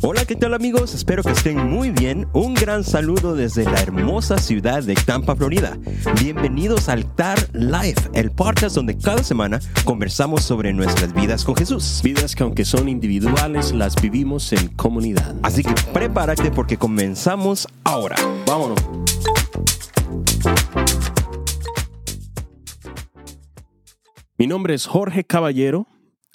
Hola, ¿qué tal amigos? Espero que estén muy bien. Un gran saludo desde la hermosa ciudad de Tampa, Florida. Bienvenidos al TAR Live, el podcast donde cada semana conversamos sobre nuestras vidas con Jesús. Vidas que aunque son individuales, las vivimos en comunidad. Así que prepárate porque comenzamos ahora. Vámonos. Mi nombre es Jorge Caballero.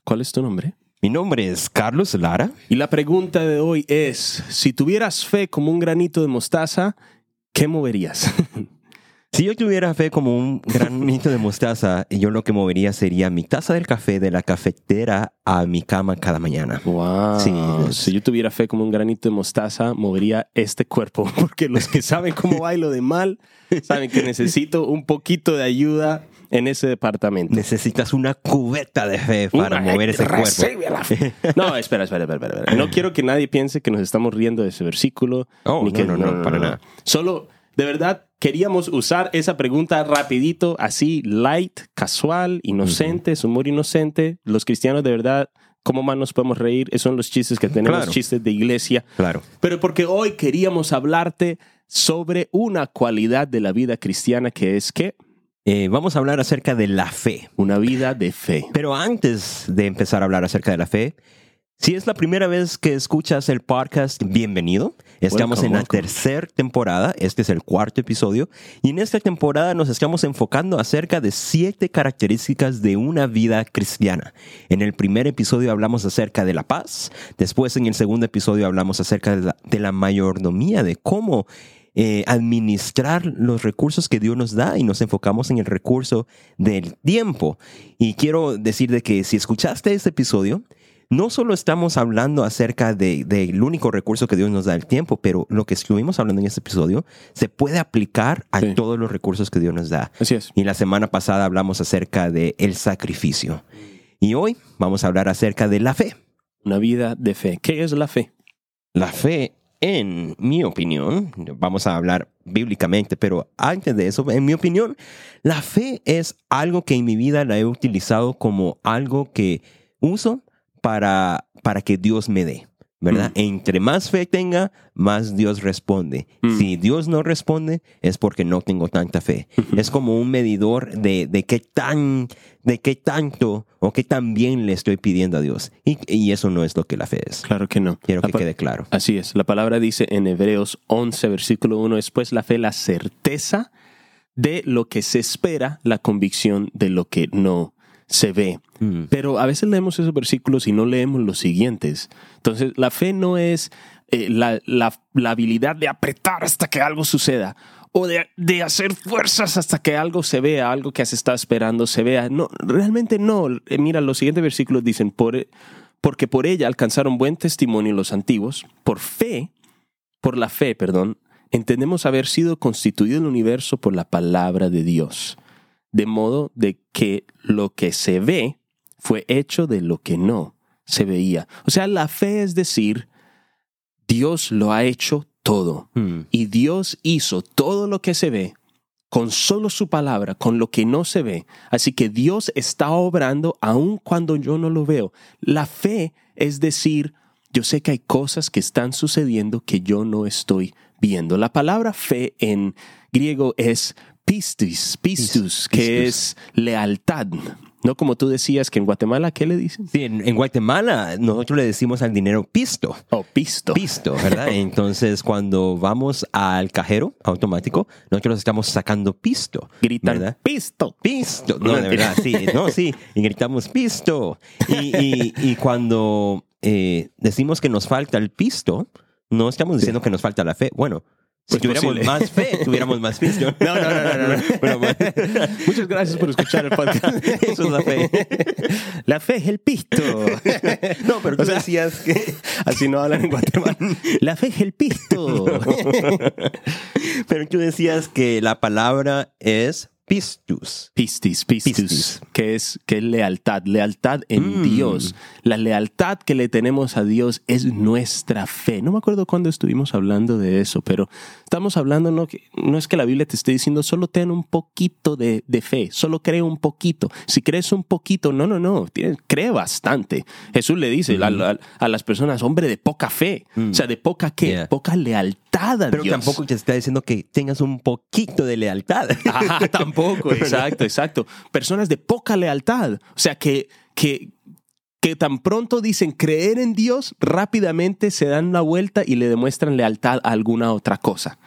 ¿Cuál es tu nombre? Mi nombre es Carlos Lara. Y la pregunta de hoy es, si tuvieras fe como un granito de mostaza, ¿qué moverías? Si yo tuviera fe como un granito de mostaza, yo lo que movería sería mi taza del café de la cafetera a mi cama cada mañana. Wow. Sí. Si yo tuviera fe como un granito de mostaza, movería este cuerpo. Porque los que saben cómo bailo de mal, saben que necesito un poquito de ayuda en ese departamento. Necesitas una cubeta de fe para Una mover ese cuerpo. la fe. No, espera, espera, espera, espera. No quiero que nadie piense que nos estamos riendo de ese versículo. Oh, ni no, que, no, no, para nada. Solo, de verdad, queríamos usar esa pregunta rapidito, así, light, casual, inocente, es humor inocente. Los cristianos, de verdad, ¿cómo más nos podemos reír? Esos son los chistes que tenemos, Claro. chistes de iglesia. Claro. Pero porque hoy queríamos hablarte sobre una cualidad de la vida cristiana que es que Eh, vamos a hablar acerca de la fe. una vida de fe. Pero antes de empezar a hablar acerca de la fe, si es la primera vez que escuchas el podcast, bienvenido. Estamos Welcome, en la tercera temporada, este es el cuarto episodio, y en esta temporada nos estamos enfocando acerca de siete características de una vida cristiana. En el primer episodio hablamos acerca de la paz, después en el segundo episodio hablamos acerca de la, de la mayordomía, de cómo eh, administrar los recursos que Dios nos da y nos enfocamos en el recurso del tiempo. Y quiero decir de que si escuchaste este episodio, no solo estamos hablando acerca de- del único recurso que Dios nos da, el tiempo, pero lo que estuvimos hablando en este episodio se puede aplicar a Sí. todos los recursos que Dios nos da. Así es. Y la semana pasada hablamos acerca de el sacrificio. Y hoy vamos a hablar acerca de la fe. Una vida de fe. ¿Qué es la fe? La fe, en mi opinión, vamos a hablar bíblicamente, pero antes de eso, en mi opinión, la fe es algo que en mi vida la he utilizado como algo que uso para, para que Dios me dé. ¿Verdad? Entre más fe tenga, más Dios responde. Mm. Si Dios no responde, es porque no tengo tanta fe. Es como un medidor de, de qué tan, de qué tanto o qué tan bien le estoy pidiendo a Dios. Y, y eso no es lo que la fe es. Claro que no. Quiero La que quede claro. Así es. La palabra dice en Hebreos 11, versículo 1, después la fe, la certeza de lo que se espera, la convicción de lo que no se ve. Mm. Pero a veces leemos esos versículos y no leemos los siguientes. Entonces, la fe no es eh, la, la- la habilidad de apretar hasta que algo suceda o de, de hacer fuerzas hasta que algo se vea, algo que se está esperando se vea. No, realmente no. Eh, Mira, los siguientes versículos dicen, por, porque por ella alcanzaron buen testimonio los antiguos, por fe, por la fe, perdón, entendemos haber sido constituido el universo por la palabra de Dios, de modo de que lo que se ve fue hecho de lo que no se veía. O sea, la fe es decir, Dios lo ha hecho todo Mm. y Dios hizo todo lo que se ve con solo su palabra, con lo que no se ve. Así que Dios está obrando aun cuando yo no lo veo. La fe es decir, yo sé que hay cosas que están sucediendo que yo no estoy viendo. La palabra fe en griego es pistis, pistus, que es lealtad. No como tú decías que en Guatemala, ¿qué le dicen? Sí, en, en Guatemala nosotros le decimos al dinero pisto. Oh, pisto. Pisto, ¿verdad? Entonces, cuando vamos al cajero automático, nosotros estamos sacando pisto. Gritan ¿verdad? pisto. Pisto. No, de verdad, sí. No, sí. Y gritamos pisto. Y, y- y cuando eh, decimos que nos falta el pisto, no estamos diciendo que nos falta la fe. Bueno, si tuviéramos más fe, tuviéramos más pisto. No, no, no, no, no. no. Pero bueno, Muchas gracias por escuchar el podcast. Eso es la fe. La fe es el pisto. No, pero tú O sea, decías que... Así no hablan en Guatemala. La fe es el pisto. Pero tú decías que la palabra es pistus. Pistis, pistus, Pistis. que es que es lealtad, lealtad en Mm. Dios. La lealtad que le tenemos a Dios es nuestra fe. No me acuerdo cuándo estuvimos hablando de eso, pero estamos hablando no no es que la Biblia te esté diciendo solo ten un poquito de, de fe, solo cree un poquito. Si crees un poquito, no, no, no, tienes- cree bastante. Jesús le dice a, a- a las personas, hombre de poca fe, o sea, de poca qué, Yeah. poca lealtad a Pero Dios. tampoco te está diciendo que tengas un poquito de lealtad. Ajá, tampoco, exacto, exacto. Personas de poca lealtad. O sea, que, que, que tan pronto dicen creer en Dios, rápidamente se dan una vuelta y le demuestran lealtad a alguna otra cosa.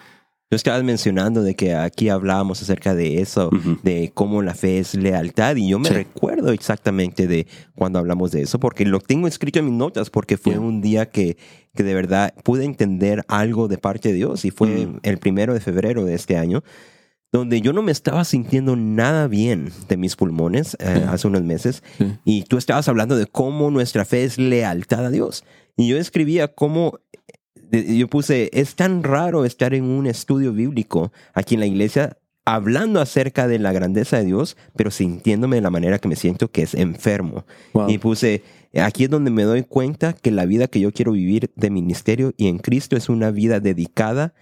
Tú estabas mencionando de que aquí hablábamos acerca de eso, de cómo la fe es lealtad, y yo me Sí. recuerdo exactamente de cuando hablamos de eso, porque lo tengo escrito en mis notas, porque fue Yeah. un día que, que de verdad pude entender algo de parte de Dios, y fue Mm. el primero de febrero de este año, donde yo no me estaba sintiendo nada bien de mis pulmones eh, hace unos meses, Sí. y tú estabas hablando de cómo nuestra fe es lealtad a Dios. Y yo escribía cómo, de- yo puse, es tan raro estar en un estudio bíblico aquí en la iglesia hablando acerca de la grandeza de Dios, pero sintiéndome de la manera que me siento que es enfermo. Wow. Y puse, aquí es donde me doy cuenta que la vida que yo quiero vivir de ministerio y en Cristo es una vida dedicada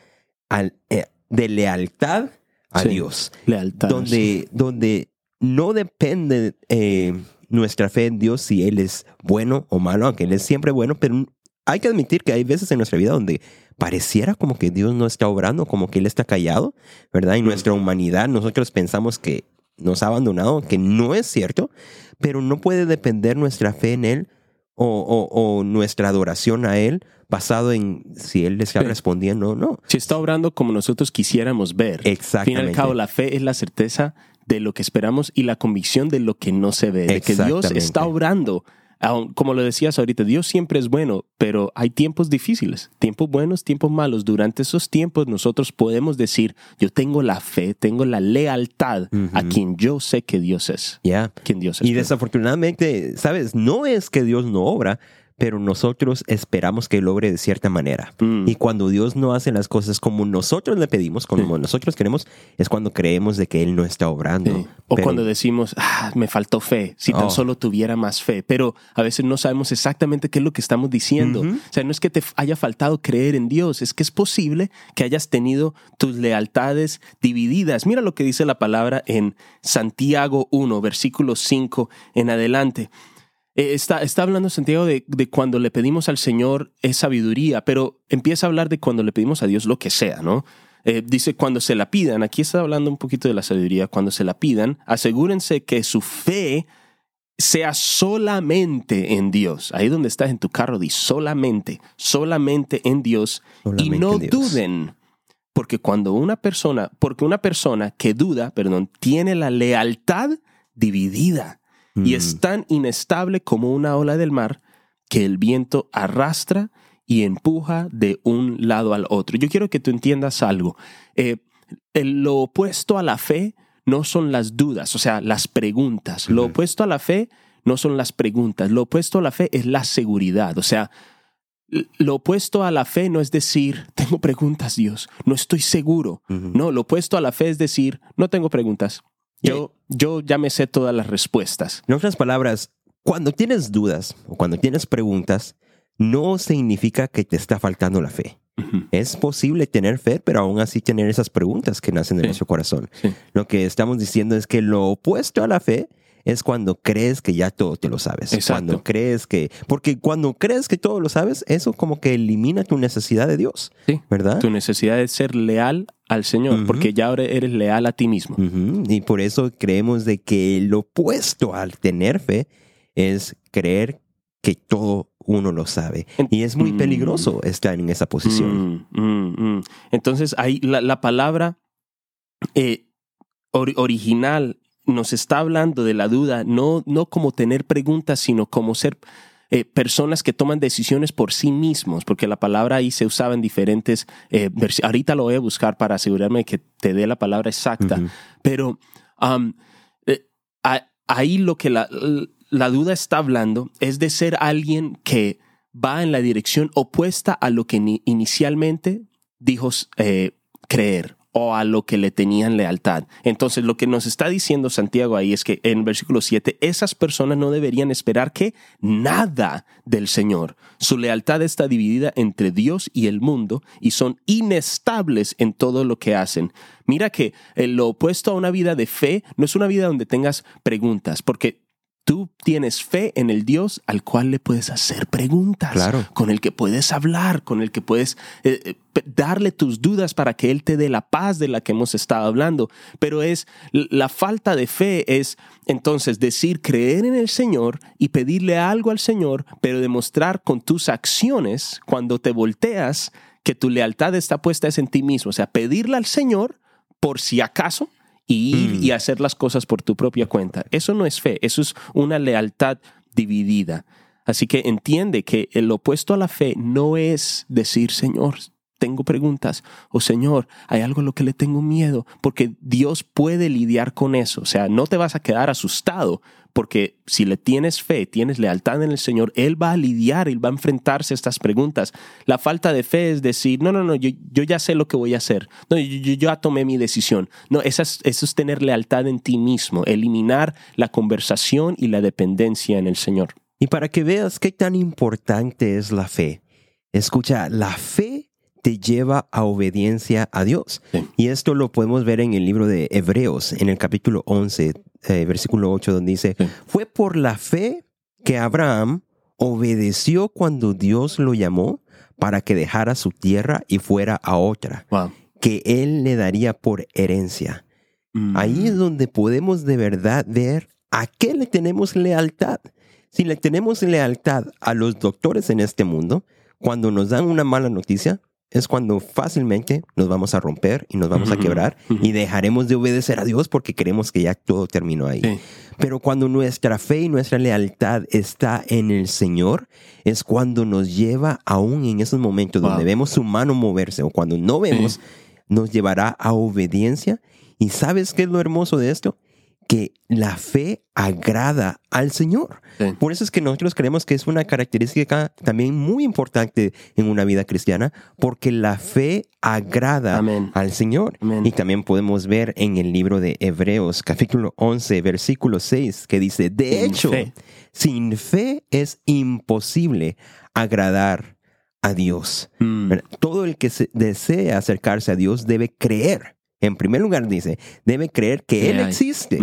al, eh, de lealtad a Sí. Dios lealtad. donde, donde no depende eh, nuestra fe en Dios si Él es bueno o malo, aunque Él es siempre bueno, pero hay que admitir que hay veces en nuestra vida donde pareciera como que Dios no está obrando, como que Él está callado, ¿verdad? Y nuestra humanidad, nosotros pensamos que nos ha abandonado, que no es cierto, pero no puede depender nuestra fe en Él o, o- o nuestra adoración a Él basado en si Él le está respondiendo o no. Si está obrando como nosotros quisiéramos ver. Al fin y Exactamente. al cabo, la fe es la certeza de lo que esperamos y la convicción de lo que no se ve. De que Dios Exactamente. está obrando. Como lo decías ahorita, Dios siempre es bueno, pero hay tiempos difíciles, tiempos buenos, tiempos malos. Durante esos tiempos nosotros podemos decir, yo tengo la fe, tengo la lealtad a quien yo sé que Dios es. Ya. Quien Dios es. Y desafortunadamente, ¿sabes? No es que Dios no obra, pero nosotros esperamos que Él obre de cierta manera. Mm. Y cuando Dios no hace las cosas como nosotros le pedimos, como nosotros queremos, es cuando creemos de que Él no está obrando. Sí. O Pero- cuando decimos, ah, me faltó fe, si tan Oh. solo tuviera más fe. Pero a veces no sabemos exactamente qué es lo que estamos diciendo. O sea, no es que te haya faltado creer en Dios, es que es posible que hayas tenido tus lealtades divididas. Mira lo que dice la palabra en Santiago 1, versículo 5 en adelante. Eh, Está, está hablando Santiago de, de cuando le pedimos al Señor es sabiduría, pero empieza a hablar de cuando le pedimos a Dios lo que sea, ¿no? Eh, dice cuando se la pidan, aquí está hablando un poquito de la sabiduría, cuando se la pidan, asegúrense que su fe sea solamente en Dios. Ahí donde estás en tu carro, di solamente, solamente en Dios Solamente y no Dios. duden. Porque cuando una persona, porque una persona que duda, perdón, tiene la lealtad dividida y Mm. es tan inestable como una ola del mar que el viento arrastra y empuja de un lado al otro. Yo quiero que tú entiendas algo. Eh, lo opuesto a la fe no son las dudas, o sea, las preguntas. Lo opuesto a la fe no son las preguntas. Lo opuesto a la fe es la seguridad. O sea, lo opuesto a la fe no es decir, tengo preguntas, Dios, no estoy seguro. No, lo opuesto a la fe es decir, no tengo preguntas. Yo, yo ya me sé todas las respuestas. En otras palabras, cuando tienes dudas o cuando tienes preguntas, no significa que te está faltando la fe. Es posible tener fe, pero aún así tener esas preguntas que nacen de Sí. nuestro corazón. Sí. Lo que estamos diciendo es que lo opuesto a la fe es cuando crees que ya todo te lo sabes. Exacto. Cuando crees que... Porque cuando crees que todo lo sabes, eso como que elimina tu necesidad de Dios, Sí. ¿verdad? Tu necesidad de ser leal al Señor, porque ya ahora eres leal a ti mismo. Y por eso creemos de que lo opuesto al tener fe es creer que todo uno lo sabe. Y es muy Mm. peligroso estar en esa posición. Mm, mm, mm. Entonces, ahí la, la palabra eh, or- original nos está hablando de la duda, no, no como tener preguntas, sino como ser eh, personas que toman decisiones por sí mismos, porque la palabra ahí se usaba en diferentes eh, Ahorita lo voy a buscar para asegurarme de que te dé la palabra exacta. Pero um, eh, a- ahí lo que la, la duda está hablando es de ser alguien que va en la dirección opuesta a lo que ni- inicialmente dijo eh, creer o a lo que le tenían lealtad. Entonces, lo que nos está diciendo Santiago ahí es que en versículo 7, esas personas no deberían esperar que nada del Señor. Su lealtad está dividida entre Dios y el mundo y son inestables en todo lo que hacen. Mira que eh, lo opuesto a una vida de fe no es una vida donde tengas preguntas, porque Tú tienes fe en el Dios al cual le puedes hacer preguntas, Claro. con el que puedes hablar, con el que puedes eh, eh, darle tus dudas para que Él te dé la paz de la que hemos estado hablando. Pero es la falta de fe es entonces decir creer en el Señor y pedirle algo al Señor, pero demostrar con tus acciones cuando te volteas que tu lealtad está puesta es en ti mismo. O sea, pedirle al Señor por si acaso y ir Mm. y hacer las cosas por tu propia cuenta. Eso no es fe, eso es una lealtad dividida. Así que entiende que el opuesto a la fe no es decir, Señor, tengo preguntas o Señor, hay algo a lo que le tengo miedo, porque Dios puede lidiar con eso. O sea, no te vas a quedar asustado, porque si le tienes fe, tienes lealtad en el Señor, Él va a lidiar, Él va a enfrentarse a estas preguntas. La falta de fe es decir, no, no, no, yo, yo ya sé lo que voy a hacer. No, yo, yo- ya tomé mi decisión. No, esa es- eso es tener lealtad en ti mismo, eliminar la conversación y la dependencia en el Señor. Y para que veas qué tan importante es la fe, escucha, la fe te lleva a obediencia a Dios. Sí. Y esto lo podemos ver en el libro de Hebreos, en el capítulo 11, eh, versículo 8, donde dice, Sí. fue por la fe que Abraham obedeció cuando Dios lo llamó para que dejara su tierra y fuera a otra, Wow. que él le daría por herencia. Mm. Ahí es donde podemos de verdad ver a qué le tenemos lealtad. Si le tenemos lealtad a los doctores en este mundo, cuando nos dan una mala noticia, es cuando fácilmente nos vamos a romper y nos vamos a quebrar y dejaremos de obedecer a Dios porque creemos que ya todo terminó ahí. Sí. Pero cuando nuestra fe y nuestra lealtad está en el Señor, es cuando nos lleva aún en esos momentos Wow. donde vemos su mano moverse o cuando no vemos, nos llevará a obediencia. ¿Y sabes qué es lo hermoso de esto? Que la fe agrada al Señor. Sí. Por eso es que nosotros creemos que es una característica también muy importante en una vida cristiana, porque la fe agrada Amén. al Señor. Amén. Y también podemos ver en el libro de Hebreos, capítulo 11, versículo 6, que dice, de Sin hecho, fe. sin fe es imposible agradar a Dios. Mm. Todo el que se- desea acercarse a Dios debe creer. En primer lugar dice, debe creer que Él hay. existe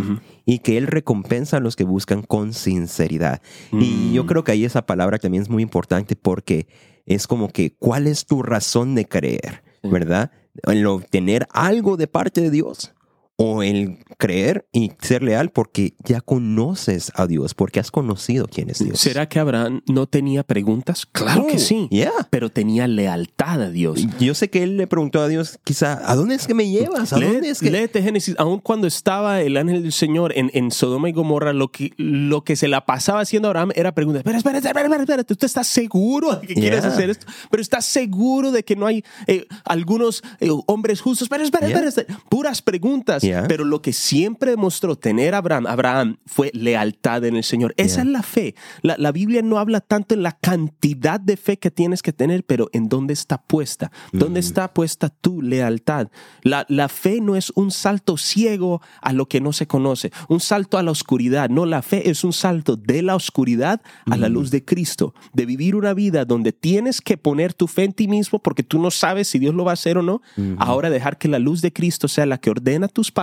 y que Él recompensa a los que buscan con sinceridad. Y Mm. yo creo que ahí esa palabra también es muy importante porque es como que, ¿cuál es tu razón de creer? Sí. ¿Verdad? El obtener algo de parte de Dios o el creer y ser leal porque ya conoces a Dios, porque has conocido quién es Dios. ¿Será que Abraham no tenía preguntas? Claro que Oh, sí. yeah. Pero tenía lealtad a Dios. Yo sé que él le preguntó a Dios, quizá, ¿a dónde es que me llevas? ¿A dónde es que...? Léete Génesis, aun cuando estaba el ángel del Señor en, en Sodoma y Gomorra, lo que, lo que se la pasaba haciendo Abraham era preguntar, espera, espera, espera, espera, espera, ¿tú estás seguro de que quieres hacer esto? Pero estás seguro de que no hay eh, algunos eh, hombres justos, espera, espera, Yeah. espera, espera. puras preguntas. Yeah. Pero lo que siempre demostró tener Abraham, Abraham fue lealtad en el Señor. Esa Yeah. es la fe. La, la Biblia no habla tanto en la cantidad de fe que tienes que tener, pero en dónde está puesta. ¿Dónde Mm. está puesta tu lealtad? La, la fe no es un salto ciego a lo que no se conoce, un salto a la oscuridad. No, la fe es un salto de la oscuridad a la luz de Cristo, de vivir una vida donde tienes que poner tu fe en ti mismo porque tú no sabes si Dios lo va a hacer o no. Ahora dejar que la luz de Cristo sea la que ordena tus pasos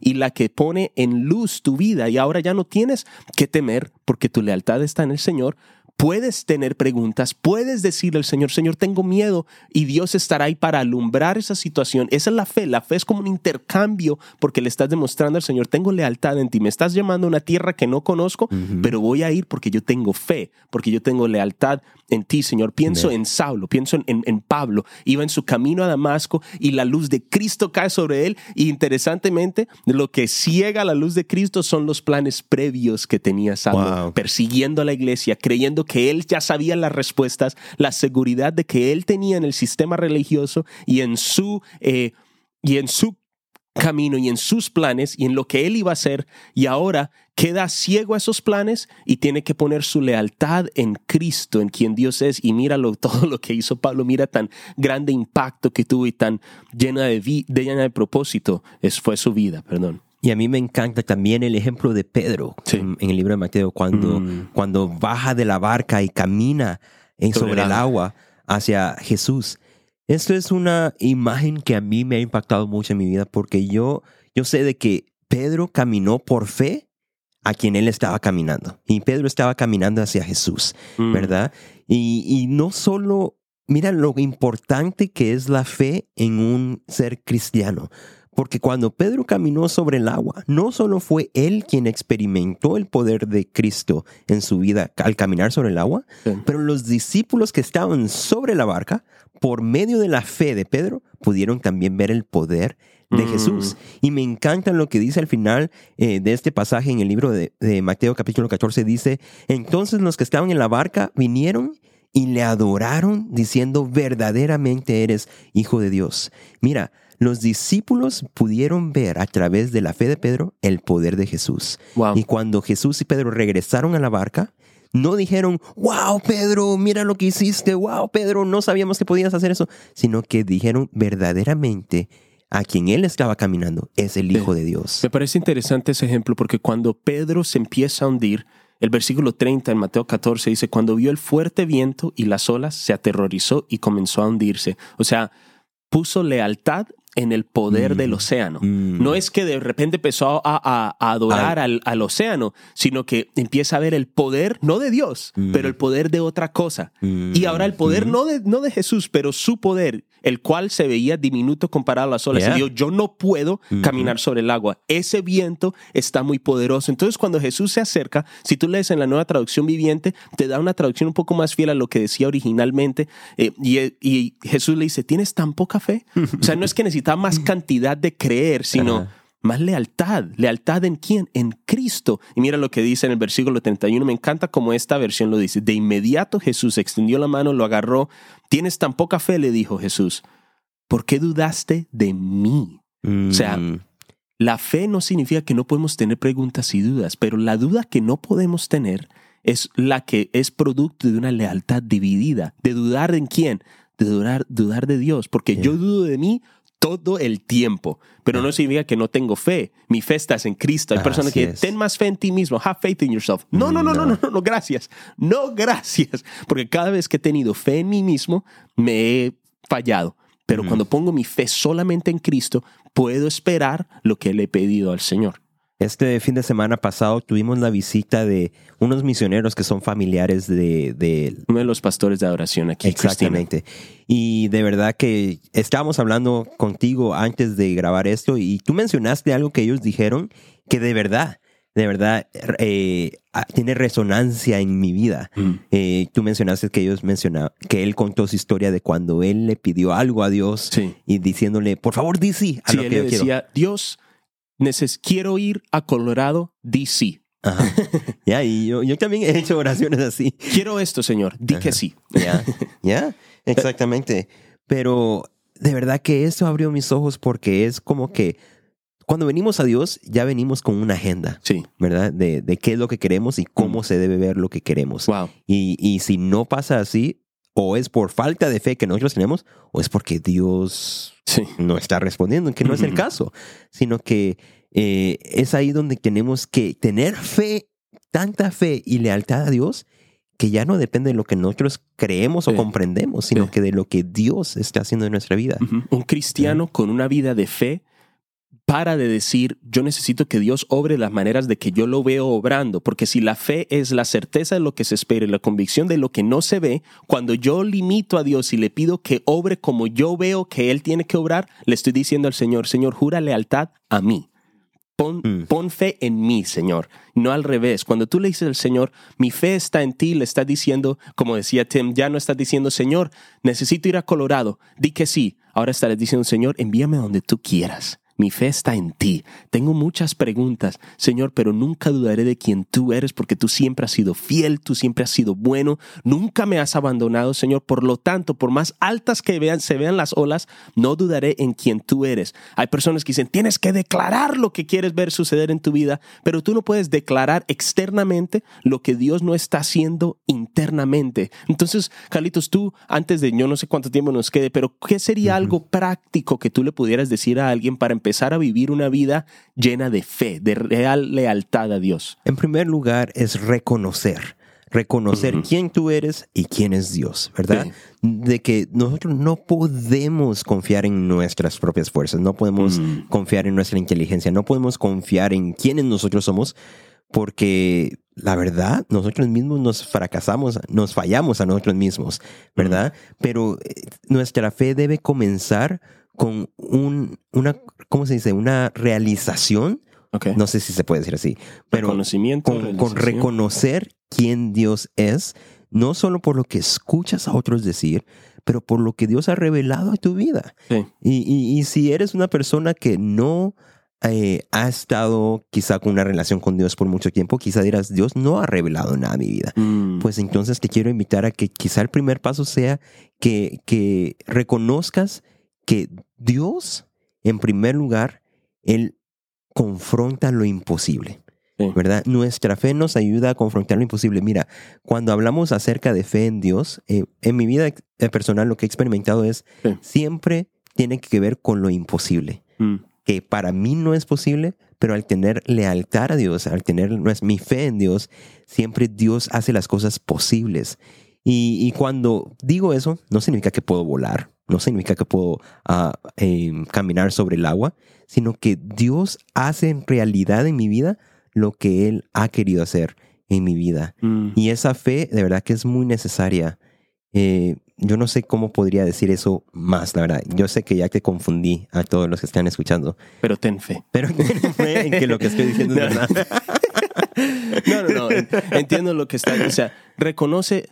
y la que pone en luz tu vida. Y ahora ya no tienes que temer porque tu lealtad está en el Señor. Puedes tener preguntas, puedes decirle al Señor, Señor, tengo miedo y Dios estará ahí para alumbrar esa situación. Esa es la fe. La fe es como un intercambio porque le estás demostrando al Señor, tengo lealtad en ti. Me estás llamando a una tierra que no conozco, pero voy a ir porque yo tengo fe, porque yo tengo lealtad en ti, Señor. Pienso en Saulo, pienso en, en- en Pablo. Iba en su camino a Damasco y la luz de Cristo cae sobre él. Y interesantemente, lo que ciega la luz de Cristo son los planes previos que tenía Saulo, Wow. persiguiendo a la iglesia, creyendo que él ya sabía las respuestas, la seguridad de que él tenía en el sistema religioso y en su, eh, y en su camino y en sus planes y en lo que él iba a hacer y ahora queda ciego a esos planes y tiene que poner su lealtad en Cristo, en quien Dios es y míralo todo lo que hizo Pablo, mira tan grande impacto que tuvo y tan llena de, de llena de propósito, es, fue su vida, perdón. Y a mí me encanta también el ejemplo de Pedro en, el libro de Mateo, cuando, mm. cuando baja de la barca y camina en, sobre, el agua hacia Jesús. Esto es una imagen que a mí me ha impactado mucho en mi vida porque yo, yo sé de que Pedro caminó por fe a quien él estaba caminando. Y Pedro estaba caminando hacia Jesús, mm. ¿verdad? Y, y no solo, mira lo importante que es la fe en un ser cristiano. Porque cuando Pedro caminó sobre el agua, no solo fue él quien experimentó el poder de Cristo en su vida al caminar sobre el agua, pero los discípulos que estaban sobre la barca, por medio de la fe de Pedro, pudieron también ver el poder de mm. Jesús. Y me encanta lo que dice al final eh, de este pasaje en el libro de, de Mateo capítulo 14, dice, entonces los que estaban en la barca vinieron y le adoraron diciendo, verdaderamente eres hijo de Dios. Mira, los discípulos pudieron ver a través de la fe de Pedro el poder de Jesús. Y cuando Jesús y Pedro regresaron a la barca, no dijeron, wow, Pedro, mira lo que hiciste, wow, Pedro, no sabíamos que podías hacer eso, sino que dijeron verdaderamente a quien él estaba caminando es el Hijo de Dios. Me parece interesante ese ejemplo porque cuando Pedro se empieza a hundir, el versículo 30 en Mateo 14 dice, cuando vio el fuerte viento y las olas, se aterrorizó y comenzó a hundirse. O sea, puso lealtad en el poder del mm. océano. Mm. No es que de repente empezó a, adorar al, océano, sino que empieza a ver el poder, no de Dios, mm. pero el poder de otra cosa. Y ahora el poder no, de, no de Jesús, pero su poder, el cual se veía diminuto comparado a las olas. Y dijo, yo no puedo mm-hmm. caminar sobre el agua. Ese viento está muy poderoso. Entonces cuando Jesús se acerca, si tú lees en la nueva traducción viviente, te da una traducción un poco más fiel a lo que decía originalmente. Eh, y, y Jesús le dice, ¿tienes tan poca fe? O sea, no es que necesitas más cantidad de creer, sino más lealtad. ¿Lealtad en quién? En Cristo. Y mira lo que dice en el versículo 31. Me encanta como esta versión lo dice. De inmediato Jesús extendió la mano, lo agarró. Tienes tan poca fe, le dijo Jesús. ¿Por qué dudaste de mí? O sea, mm. la fe no significa que no podemos tener preguntas y dudas, pero la duda que no podemos tener es la que es producto de una lealtad dividida, de dudar en quién, de dudar, dudar de Dios, porque yo dudo de mí, todo el tiempo. Pero no significa que no tengo fe. Mi fe está en Cristo. Hay personas que ten más fe en ti mismo. Have faith in yourself. No, no, no, no, no, no, no, gracias. No, gracias. Porque cada vez que he tenido fe en mí mismo, me he fallado. Pero cuando pongo mi fe solamente en Cristo, puedo esperar lo que le he pedido al Señor. Este fin de semana pasado tuvimos la visita de unos misioneros que son familiares de... Uno de los pastores de adoración aquí. Exactamente. Y de verdad que estábamos hablando contigo antes de grabar esto y tú mencionaste algo que ellos dijeron que de verdad, de verdad eh, tiene resonancia en mi vida. Mm. Eh, tú mencionaste que ellos mencionaban, que él contó su historia de cuando él le pidió algo a Dios y diciéndole, por favor, di sí a lo que él decía, Dios quiero ir a Colorado, DC. Ya, y yo, también he hecho oraciones así. Quiero esto, Señor, di que sí. Ya, ya, exactamente. Pero de verdad que eso abrió mis ojos porque es como que cuando venimos a Dios ya venimos con una agenda, sí. ¿verdad? De, qué es lo que queremos y cómo mm. se debe ver lo que queremos. Wow. Y, y si no pasa así, o es por falta de fe que nosotros tenemos, o es porque Dios no está respondiendo, que no es el caso, sino que eh, es ahí donde tenemos que tener fe, tanta fe y lealtad a Dios, que ya no depende de lo que nosotros creemos o comprendemos, sino que de lo que Dios está haciendo en nuestra vida. Un cristiano con una vida de fe para de decir, yo necesito que Dios obre las maneras de que yo lo veo obrando, porque si la fe es la certeza de lo que se espera y la convicción de lo que no se ve, cuando yo limito a Dios y le pido que obre como yo veo que Él tiene que obrar, le estoy diciendo al Señor, Señor, jura lealtad a mí. Pon, mm. pon, fe en mí, Señor, no al revés. Cuando tú le dices al Señor, mi fe está en ti, le está diciendo, como decía Tim, ya no está diciendo, Señor, necesito ir a Colorado. Di que sí. Ahora estarás diciendo, Señor, envíame donde tú quieras. Mi fe está en ti. Tengo muchas preguntas, Señor, pero nunca dudaré de quién tú eres porque tú siempre has sido fiel, tú siempre has sido bueno, nunca me has abandonado, Señor. Por lo tanto, por más altas que vean, se vean las olas, no dudaré en quién tú eres. Hay personas que dicen, tienes que declarar lo que quieres ver suceder en tu vida, pero tú no puedes declarar externamente lo que Dios no está haciendo internamente. Entonces, Carlitos, tú, antes de yo no sé cuánto tiempo nos quede, pero ¿qué sería algo práctico que tú le pudieras decir a alguien para empezar a vivir una vida llena de fe, de real lealtad a Dios? En primer lugar, es reconocer. Reconocer quién tú eres y quién es Dios, ¿verdad? Sí. De que nosotros no podemos confiar en nuestras propias fuerzas, no podemos Mm. confiar en nuestra inteligencia, no podemos confiar en quiénes nosotros somos, porque la verdad, nosotros mismos nos fracasamos, nos fallamos a nosotros mismos, ¿verdad? Pero eh, nuestra fe debe comenzar con un, una, ¿cómo se dice? Una realización, no sé si se puede decir así, pero Reconocimiento. con, reconocer quién Dios es, no solo por lo que escuchas a otros decir, pero por lo que Dios ha revelado a tu vida. Sí. Y, y- y si eres una persona que no eh, ha estado quizá con una relación con Dios por mucho tiempo, quizá dirás, Dios no ha revelado nada a mi vida. Mm. Pues entonces te quiero invitar a que quizá el primer paso sea que, que reconozcas que Dios, en primer lugar, Él confronta lo imposible. Sí. ¿Verdad? Nuestra fe nos ayuda a confrontar lo imposible. Mira, cuando hablamos acerca de fe en Dios, eh, en mi vida eh, personal lo que he experimentado es Sí. siempre tiene que ver con lo imposible Mm. que para mí no es posible, pero al tener lealtad a Dios, al tener no es mi fe en Dios, siempre Dios hace las cosas posibles. Y, y cuando digo eso, no significa que puedo volar, no significa que puedo ah, eh, caminar sobre el agua, sino que Dios hace en realidad en mi vida lo que Él ha querido hacer en mi vida. Mm. Y esa fe de verdad que es muy necesaria. Eh, yo no sé cómo podría decir eso más, la verdad. Yo sé que ya te confundí a todos los que están escuchando, Pero ten fe. pero ten fe en que lo que estoy diciendo es No. verdad. No, no, no. en- Entiendo lo que está. O sea, reconoce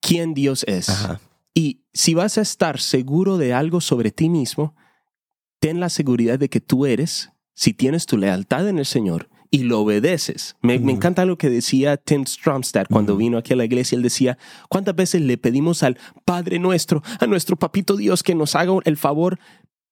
quién Dios es. Ajá. Y si vas a estar seguro de algo sobre ti mismo, ten la seguridad de que tú eres, si tienes tu lealtad en el Señor y lo obedeces. Me, encanta lo que decía Tim Stromstad cuando vino aquí a la iglesia. Él decía, ¿cuántas veces le pedimos al Padre nuestro, a nuestro papito Dios, que nos haga el favor,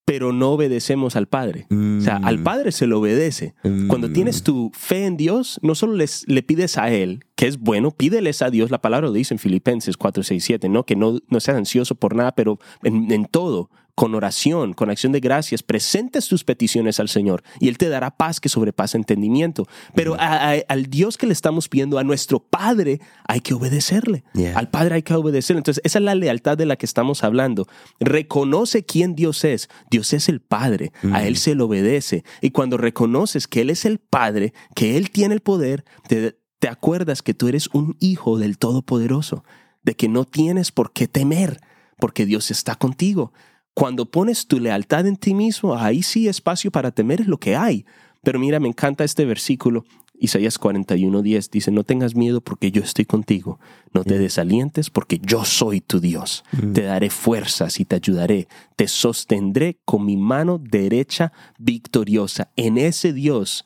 pero no obedecemos al Padre? O sea, al Padre se le obedece. Cuando Mm. tienes tu fe en Dios, no solo les, le pides a Él, que es bueno, pídeles a Dios. La palabra lo dice en Filipenses 4, 6, 7, ¿no? Que no, no seas ansioso por nada, pero en, en todo, con oración, con acción de gracias, presentes tus peticiones al Señor y Él te dará paz que sobrepasa entendimiento. Pero a- a- al Dios que le estamos pidiendo, a nuestro Padre, hay que obedecerle. Yeah. Al Padre hay que obedecerle. Entonces, esa es la lealtad de la que estamos hablando. Reconoce quién Dios es. Dios es el Padre. A Él se le obedece. Y cuando reconoces que Él es el Padre, que Él tiene el poder, te, te acuerdas que tú eres un hijo del Todopoderoso, de que no tienes por qué temer, porque Dios está contigo. Cuando pones tu lealtad en ti mismo, ahí sí espacio para temer es lo que hay. Pero mira, me encanta este versículo. Isaías 41:10 dice, no tengas miedo porque yo estoy contigo, no te desalientes porque yo soy tu Dios, te daré fuerzas y te ayudaré, te sostendré con mi mano derecha victoriosa. En ese Dios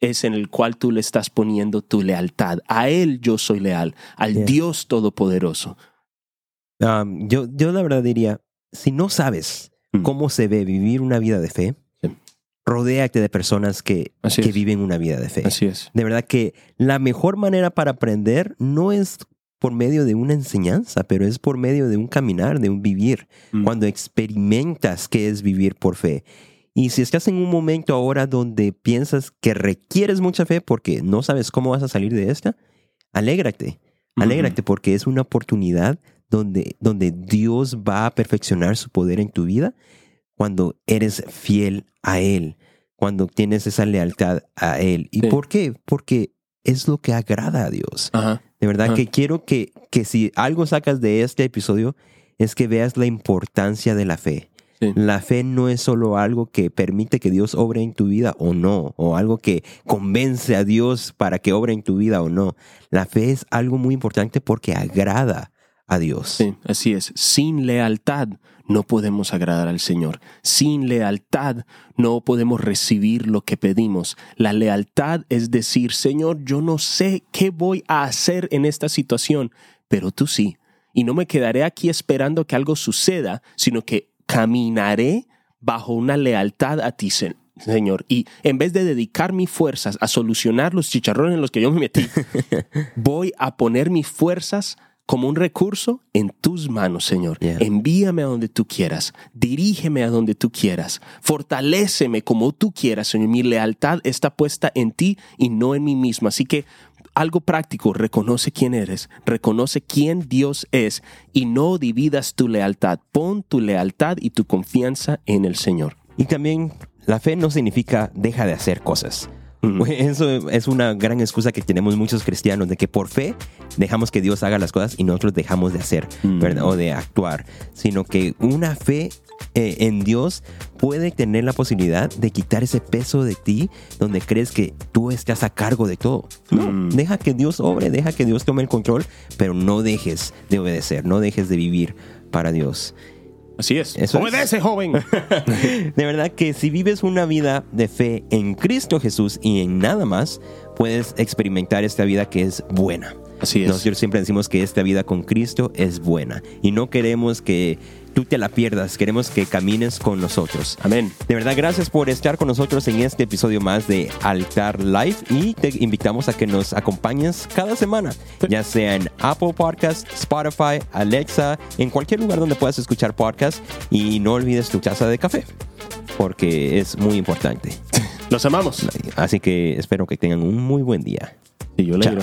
es en el cual tú le estás poniendo tu lealtad. A Él yo soy leal, al Yeah. Dios Todopoderoso. Um, yo, yo la verdad diría, si no sabes Mm. cómo se ve vivir una vida de fe, Sí. rodéate de personas que, que es. viven una vida de fe. Así es. De verdad que la mejor manera para aprender no es por medio de una enseñanza, pero es por medio de un caminar, de un vivir. Mm. Cuando experimentas qué es vivir por fe. Y si estás en un momento ahora donde piensas que requieres mucha fe porque no sabes cómo vas a salir de esta, alégrate. Alégrate porque es una oportunidad donde, donde Dios va a perfeccionar su poder en tu vida cuando eres fiel a Él, cuando tienes esa lealtad a Él. ¿Y Sí. por qué? Porque es lo que agrada a Dios. Ajá. De verdad Ajá. que quiero que, que si algo sacas de este episodio es que veas la importancia de la fe. Sí. La fe no es solo algo que permite que Dios obre en tu vida o no, o algo que convence a Dios para que obre en tu vida o no. La fe es algo muy importante porque agrada a Dios. Sí, así es. Sin lealtad no podemos agradar al Señor. Sin lealtad no podemos recibir lo que pedimos. La lealtad es decir, Señor, yo no sé qué voy a hacer en esta situación, pero tú sí. Y no me quedaré aquí esperando que algo suceda, sino que caminaré bajo una lealtad a ti, Señor. Y en vez de dedicar mis fuerzas a solucionar los chicharrones en los que yo me metí, voy a poner mis fuerzas como un recurso en tus manos, Señor. Envíame a donde tú quieras, dirígeme a donde tú quieras, fortaléceme como tú quieras, Señor. Mi lealtad está puesta en ti y no en mí mismo. Así que algo práctico, reconoce quién eres, reconoce quién Dios es y no dividas tu lealtad. Pon tu lealtad y tu confianza en el Señor. Y también la fe no significa deja de hacer cosas. Eso es una gran excusa que tenemos muchos cristianos, de que por fe dejamos que Dios haga las cosas y nosotros dejamos de hacer, ¿verdad? O de actuar, sino que una fe eh, en Dios puede tener la posibilidad de quitar ese peso de ti donde crees que tú estás a cargo de todo. deja que Dios obre, deja que Dios tome el control, pero no dejes de obedecer, no dejes de vivir para Dios. Así es. Obedece, joven. de verdad que si vives una vida de fe en Cristo Jesús y en nada más, puedes experimentar esta vida que es buena. Así es. Nosotros siempre decimos que esta vida con Cristo es buena y no queremos que tú te la pierdas. Queremos que camines con nosotros. Amén. De verdad, gracias por estar con nosotros en este episodio más de Altar Live y te invitamos a que nos acompañes cada semana, ya sea en Apple Podcast, Spotify, Alexa, en cualquier lugar donde puedas escuchar podcast y no olvides tu taza de café porque es muy importante. Los amamos. Así que espero que tengan un muy buen día. Y yo le.